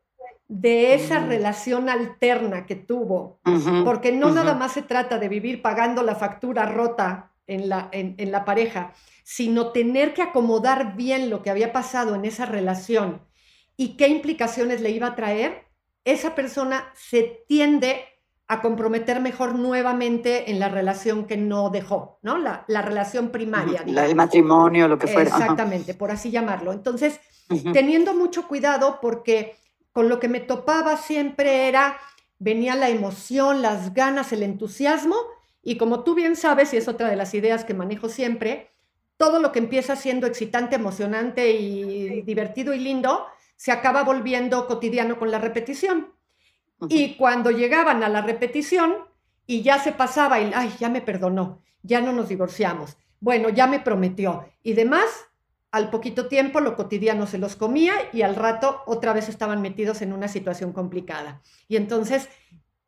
de esa mm. relación alterna que tuvo, porque no nada más se trata de vivir pagando la factura rota en la, en, la pareja, sino tener que acomodar bien lo que había pasado en esa relación y qué implicaciones le iba a traer, esa persona se tiende a comprometer mejor nuevamente en la relación que no dejó, ¿no? La, relación primaria. La, el matrimonio, lo que fuera. Exactamente, por así llamarlo. Entonces, teniendo mucho cuidado porque con lo que me topaba siempre era, venía la emoción, las ganas, el entusiasmo, y como tú bien sabes, y es otra de las ideas que manejo siempre, todo lo que empieza siendo excitante, emocionante y divertido y lindo, se acaba volviendo cotidiano con la repetición. Y cuando llegaban a la repetición y ya se pasaba y, ay, ya me perdonó, ya no nos divorciamos, bueno, ya me prometió y demás, al poquito tiempo lo cotidiano se los comía y al rato otra vez estaban metidos en una situación complicada. Y entonces,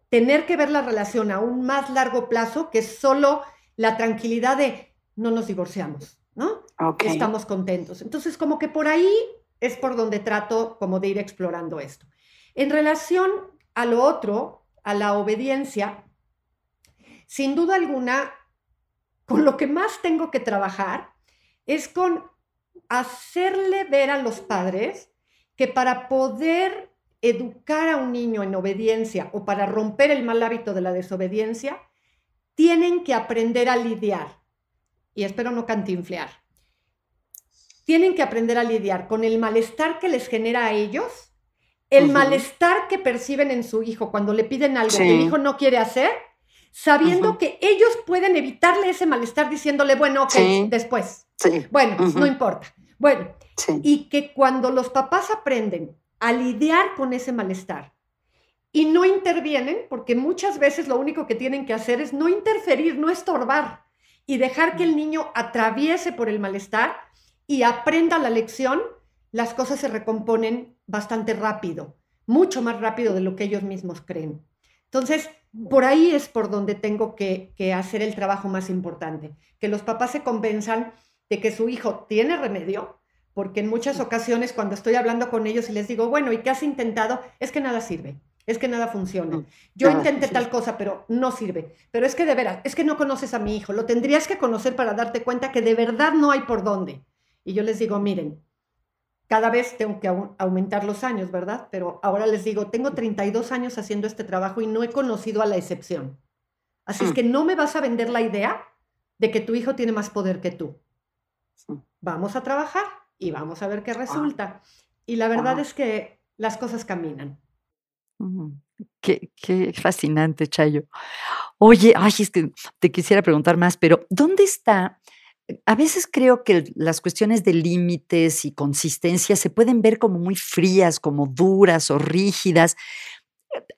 tener que ver la relación a un más largo plazo que solo la tranquilidad de no nos divorciamos, ¿no? Estamos contentos. Entonces, como que por ahí es por donde trato como de ir explorando esto. En relación a lo otro, a la obediencia, sin duda alguna, con lo que más tengo que trabajar es con hacerle ver a los padres que para poder educar a un niño en obediencia o para romper el mal hábito de la desobediencia, tienen que aprender a lidiar. Y espero no cantinflear. Tienen que aprender a lidiar con el malestar que les genera a ellos el malestar que perciben en su hijo cuando le piden algo que el hijo no quiere hacer, sabiendo que ellos pueden evitarle ese malestar diciéndole, bueno, ok, después. Bueno, no importa. Bueno, y que cuando los papás aprenden a lidiar con ese malestar y no intervienen, porque muchas veces lo único que tienen que hacer es no interferir, no estorbar y dejar que el niño atraviese por el malestar y aprenda la lección, las cosas se recomponen bastante rápido, mucho más rápido de lo que ellos mismos creen. Entonces, por ahí es por donde tengo que, hacer el trabajo más importante, que los papás se convenzan de que su hijo tiene remedio, porque en muchas ocasiones cuando estoy hablando con ellos y les digo, bueno, ¿y qué has intentado? Es que nada sirve, es que nada funciona. Mm, Yo intenté tal cosa, pero no sirve. Pero es que de veras, es que no conoces a mi hijo, lo tendrías que conocer para darte cuenta que de verdad no hay por dónde. Y yo les digo, miren, cada vez tengo que aumentar los años, ¿verdad? Pero ahora les digo, tengo 32 años haciendo este trabajo y no he conocido a la excepción. Así es mm. que no me vas a vender la idea de que tu hijo tiene más poder que tú. Vamos a trabajar y vamos a ver qué resulta. Y la verdad es que las cosas caminan. Qué, qué, fascinante, Chayo. Oye, ay, es que te quisiera preguntar más, pero ¿dónde está a veces creo que las cuestiones de límites y consistencia se pueden ver como muy frías, como duras o rígidas.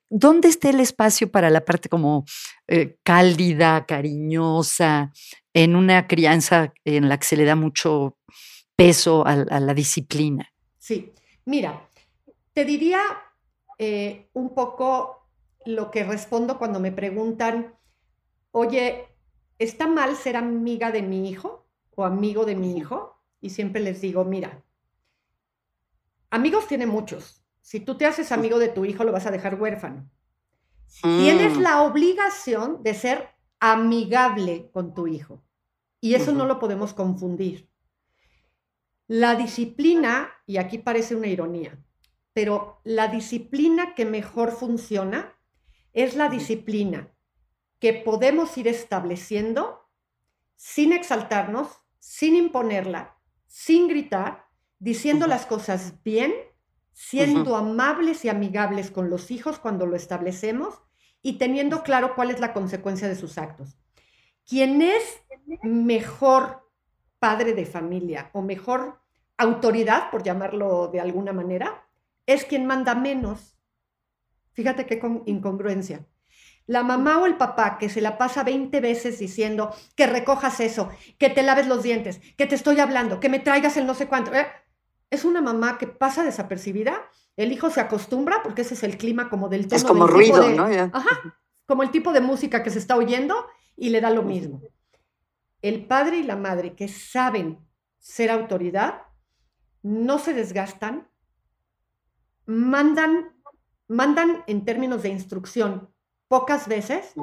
¿Dónde está el espacio para la parte como eh, cálida, cariñosa, en una crianza en la que se le da mucho peso a, la disciplina? Sí, mira, te diría eh, un poco lo que respondo cuando me preguntan, oye, ¿está mal ser amiga de mi hijo? O amigo de mi hijo y siempre les digo, mira, amigos tiene muchos. Si tú te haces amigo de tu hijo, lo vas a dejar huérfano. Tienes mm. la obligación de ser amigable con tu hijo. Y eso no lo podemos confundir. La disciplina, y aquí parece una ironía, pero la disciplina que mejor funciona es la disciplina que podemos ir estableciendo sin exaltarnos, sin imponerla, sin gritar, diciendo las cosas bien, siendo amables y amigables con los hijos cuando lo establecemos y teniendo claro cuál es la consecuencia de sus actos. Quien es mejor padre de familia o mejor autoridad, por llamarlo de alguna manera, es quien manda menos. Fíjate qué incongruencia la mamá o el papá que se la pasa 20 veces diciendo que recojas eso, que te laves los dientes, que te estoy hablando, que me traigas el no sé cuánto, ¿eh? es una mamá que pasa desapercibida, el hijo se acostumbra porque ese es el clima como del tono. Es como ruido, ¿no? Ajá, como el tipo de música que se está oyendo y le da lo mismo. El padre y la madre que saben ser autoridad, no se desgastan, mandan, mandan en términos de instrucción pocas veces,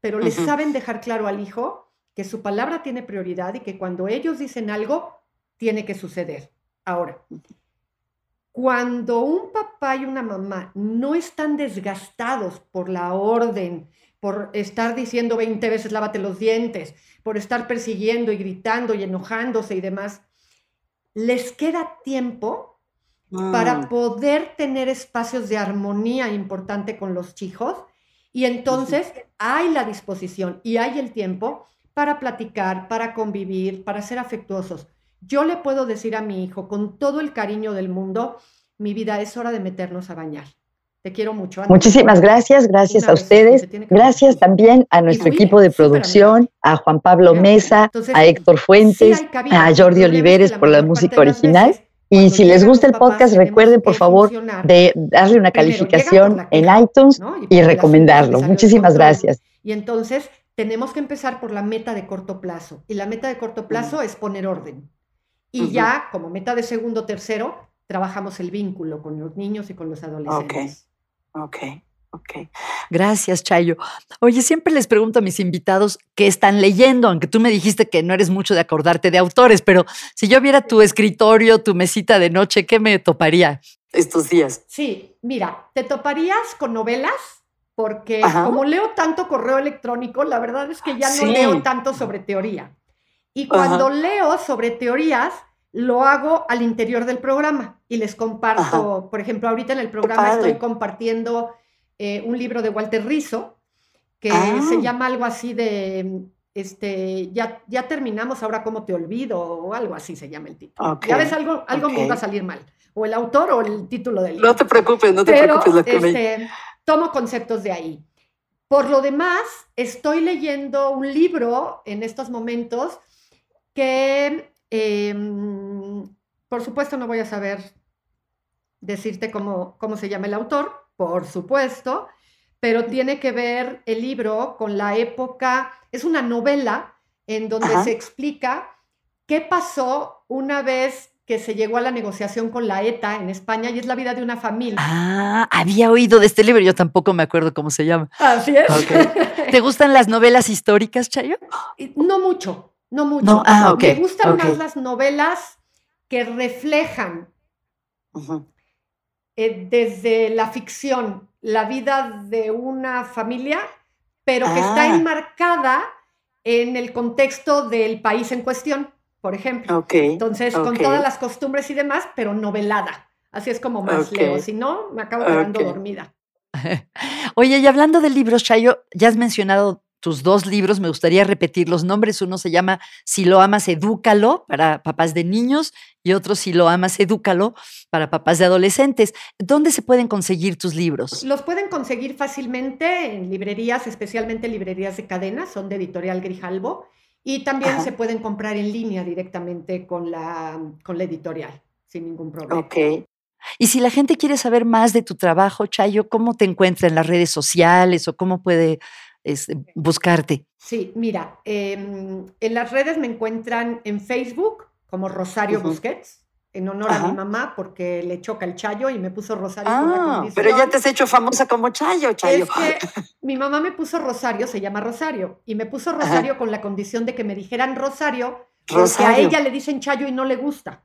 pero les saben dejar claro al hijo que su palabra tiene prioridad y que cuando ellos dicen algo, tiene que suceder. Ahora, cuando un papá y una mamá no están desgastados por la orden, por estar diciendo 20 veces lávate los dientes, por estar persiguiendo y gritando y enojándose y demás, les queda tiempo para mm. poder tener espacios de armonía importante con los chicos y entonces hay la disposición y hay el tiempo para platicar, para convivir, para ser afectuosos. Yo le puedo decir a mi hijo con todo el cariño del mundo, mi vida es hora de meternos a bañar. Te quiero mucho. Muchísimas gracias, gracias a ustedes. Gracias también a nuestro equipo de producción, a Juan Pablo Mesa, a Héctor Fuentes, a Jordi Oliveres por la música original. Y si les gusta el podcast, recuerden por favor de darle una calificación en iTunes y recomendarlo. Muchísimas gracias. Y entonces tenemos que empezar por la meta de corto plazo. Y la meta de corto plazo es poner orden. Y ya como meta de segundo, tercero, trabajamos el vínculo con los niños y con los adolescentes. Ok, ok. Gracias, Chayo. Oye, siempre les pregunto a mis invitados qué están leyendo, aunque tú me dijiste que no eres mucho de acordarte de autores, pero si yo viera tu escritorio, tu mesita de noche, ¿qué me toparía estos días? Sí, mira, te toparías con novelas, porque como leo tanto correo electrónico, la verdad es que ya no leo tanto sobre teoría. Y cuando leo sobre teorías, lo hago al interior del programa y les comparto, por ejemplo, ahorita en el programa estoy compartiendo eh, un libro de Walter Rizzo que ah. se llama algo así de, este, ya, ya terminamos, ahora cómo te olvido, o algo así se llama el título. Ya ves, algo, algo me va a salir mal, o el autor o el título del libro. No te preocupes, no te preocupes. Lo este, Tomo conceptos de ahí. Por lo demás, estoy leyendo un libro en estos momentos que Em, por supuesto, no voy a saber decirte cómo, cómo se llama el autor, por supuesto, pero tiene que ver el libro con la época, es una novela en donde se explica qué pasó una vez que se llegó a la negociación con la ETA en España y es la vida de una familia. Ah, había oído de este libro, yo tampoco me acuerdo cómo se llama. Así es. ¿Te gustan las novelas históricas, Chayo? No mucho. No mucho. Ah, Me gustan más las novelas que reflejan eh, desde la ficción la vida de una familia, pero que está ah. enmarcada en el contexto del país en cuestión, por ejemplo. Entonces, con todas las costumbres y demás, pero novelada. Así es como más leo. Si no, me acabo quedando dormida. Oye, y hablando de libros, Chayo, ya has mencionado tus dos libros, me gustaría repetir los nombres. Uno se llama Si lo amas, edúcalo para papás de niños y otro Si lo amas, edúcalo para papás de adolescentes. ¿Dónde se pueden conseguir tus libros? Los pueden conseguir fácilmente en librerías, especialmente librerías de cadena, son de editorial Grijalbo, y también se pueden comprar en línea directamente con la, con la editorial, sin ningún problema. Ok. Y si la gente quiere saber más de tu trabajo, Chayo, ¿cómo te encuentra en las redes sociales o cómo puede es, buscarte? Sí, mira, em, en las redes me encuentran en Facebook como Rosario Busquets, en honor a mi mamá, porque le choca el chayo y me puso Rosario. Ah, pero ya te has hecho famosa como chayo, chayo. Es que mi mamá me puso Rosario, se llama Rosario, y me puso Rosario con la condición de que me dijeran Rosario, porque a ella le dicen chayo y no le gusta.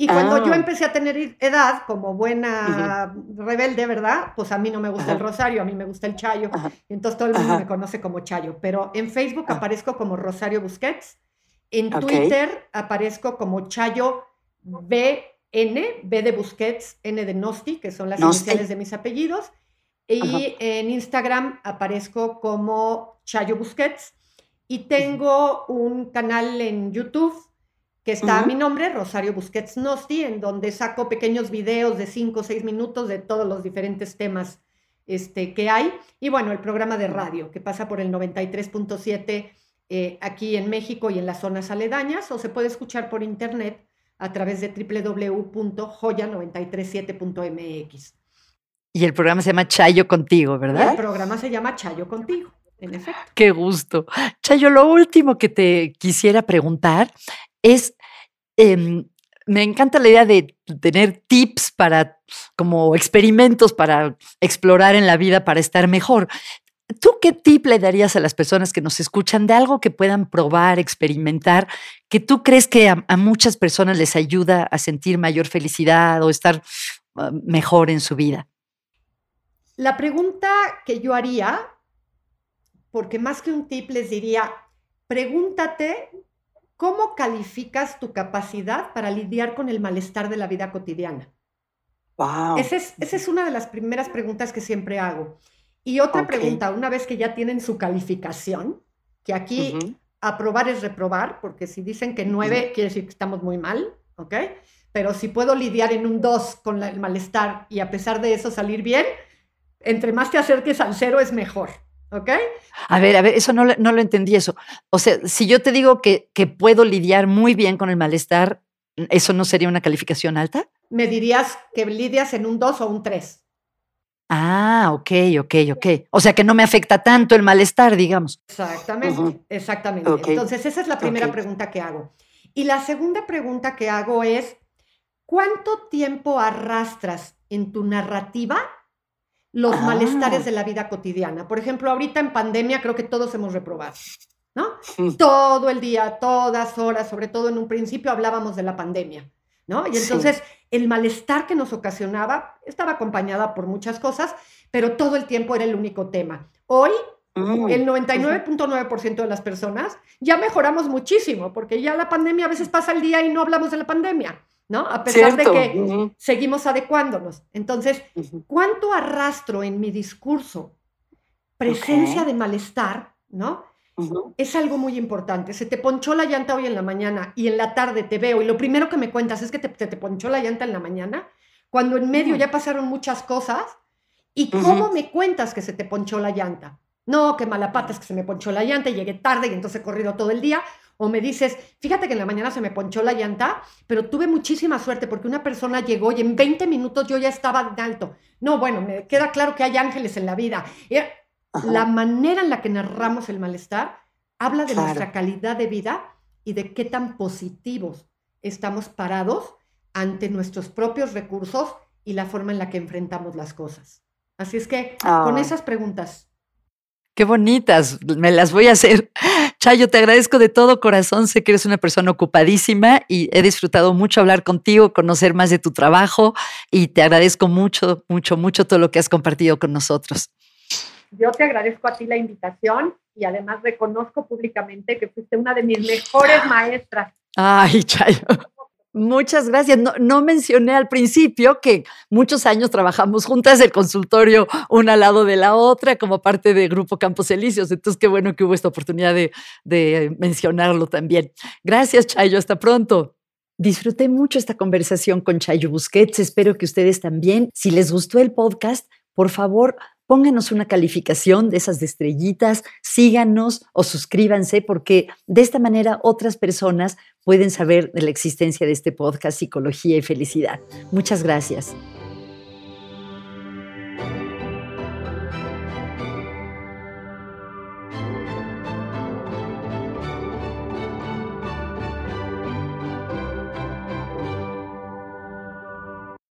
Y cuando yo ah. empecé a tener edad, como buena rebelde, ¿verdad? Pues a mí no me gusta el rosario, a mí me gusta el chayo. Entonces todo el mundo me conoce como chayo. Pero en Facebook ah. aparezco como Rosario Busquets. En Twitter aparezco como chayo BN, B de Busquets, N de Nosti, que son las iniciales de mis apellidos. Y en Instagram aparezco como Chayo Busquets. Y tengo un canal en YouTube que está a mi nombre, Rosario Busquets Nosti, en donde saco pequeños videos de 5 o 6 minutos de todos los diferentes temas este, que hay. Y bueno, el programa de radio, que pasa por el 93.7 eh, aquí en México y en las zonas aledañas, o se puede escuchar por internet a través de www.joya937.mx. Y el programa se llama Chayo Contigo, ¿verdad? el programa se llama Chayo Contigo. En efecto. Qué gusto. Chayo, lo último que te quisiera preguntar es, em, me encanta la idea de tener tips para, como experimentos para explorar en la vida para estar mejor. ¿Tú qué tip le darías a las personas que nos escuchan de algo que puedan probar, experimentar, que tú crees que a, muchas personas les ayuda a sentir mayor felicidad o estar ah, mejor en su vida? La pregunta que yo haría porque más que un tip les diría, pregúntate cómo calificas tu capacidad para lidiar con el malestar de la vida cotidiana. Wow. Esa es, esa es una de las primeras preguntas que siempre hago. Y otra pregunta, una vez que ya tienen su calificación, que aquí aprobar es reprobar, porque si dicen que 9 quiere decir que estamos muy mal, ¿ok? Pero si puedo lidiar en un 2 con la- el malestar y a pesar de eso salir bien, entre más te acerques al cero es mejor, ¿ok? A ver, a ver, eso no, lo- no lo entendí eso. O sea, si yo te digo que, que puedo lidiar muy bien con el malestar, ¿eso no sería una calificación alta? Me dirías que lidias en un 2 o un 3. Ah, ok, ok, ok. O sea que no me afecta tanto el malestar, digamos. Exactamente, exactamente. Entonces, esa es la primera pregunta que hago. Y la segunda pregunta que hago es, ¿cuánto tiempo arrastras en tu narrativa los Ah. malestares de la vida cotidiana? Por ejemplo, ahorita en pandemia creo que todos hemos reprobado, ¿no? Mm. Todo el día, todas horas, sobre todo en un principio hablábamos de la pandemia, ¿no? Y Sí. entonces el malestar que nos ocasionaba estaba acompañada por muchas cosas, pero todo el tiempo era el único tema. Hoy Mm. el 99.9% de las personas ya mejoramos muchísimo, porque ya la pandemia a veces pasa el día y no hablamos de la pandemia, ¿no? A pesar Cierto. de que seguimos adecuándonos. Entonces. ¿cuánto arrastro en mi discurso presencia de malestar, ¿no? Es algo muy importante. Se te ponchó la llanta hoy en la mañana y en la tarde te veo y lo primero que me cuentas es que te, te, te ponchó la llanta en la mañana, cuando en medio ya pasaron muchas cosas. ¿Y cómo me cuentas que se te ponchó la llanta? No, que mala pata es que se me ponchó la llanta y llegué tarde y entonces he corrido todo el día. O me dices, fíjate que en la mañana se me ponchó la llanta, pero tuve muchísima suerte porque una persona llegó y en 20 minutos yo ya estaba en alto. No, bueno, me queda claro que hay ángeles en la vida. La manera en la que narramos el malestar habla de Claro. nuestra calidad de vida y de qué tan positivos estamos parados ante nuestros propios recursos y la forma en la que enfrentamos las cosas. Así es que con esas preguntas, Qué bonitas, me las voy a hacer. Chayo, te agradezco de todo corazón. Sé que eres una persona ocupadísima y he disfrutado mucho hablar contigo, conocer más de tu trabajo y te agradezco mucho, mucho, mucho todo lo que has compartido con nosotros. yo te agradezco a ti la invitación y además reconozco públicamente que fuiste una de mis mejores maestras. Ay, Chayo. Muchas gracias. No, mencioné al principio que muchos años trabajamos juntas el consultorio una al lado de la otra como parte de Grupo Campos Elíseos. Entonces, qué bueno que hubo esta oportunidad de, de mencionarlo también. Gracias, Chayo. Hasta pronto. Disfruté mucho esta conversación con Chayo Busquets. Espero que ustedes también. Si les gustó el podcast, por favor, pónganos una calificación de esas de estrellitas, síganos o suscríbanse porque de esta manera otras personas pueden saber de la existencia de este podcast Psicología y Felicidad. Muchas gracias.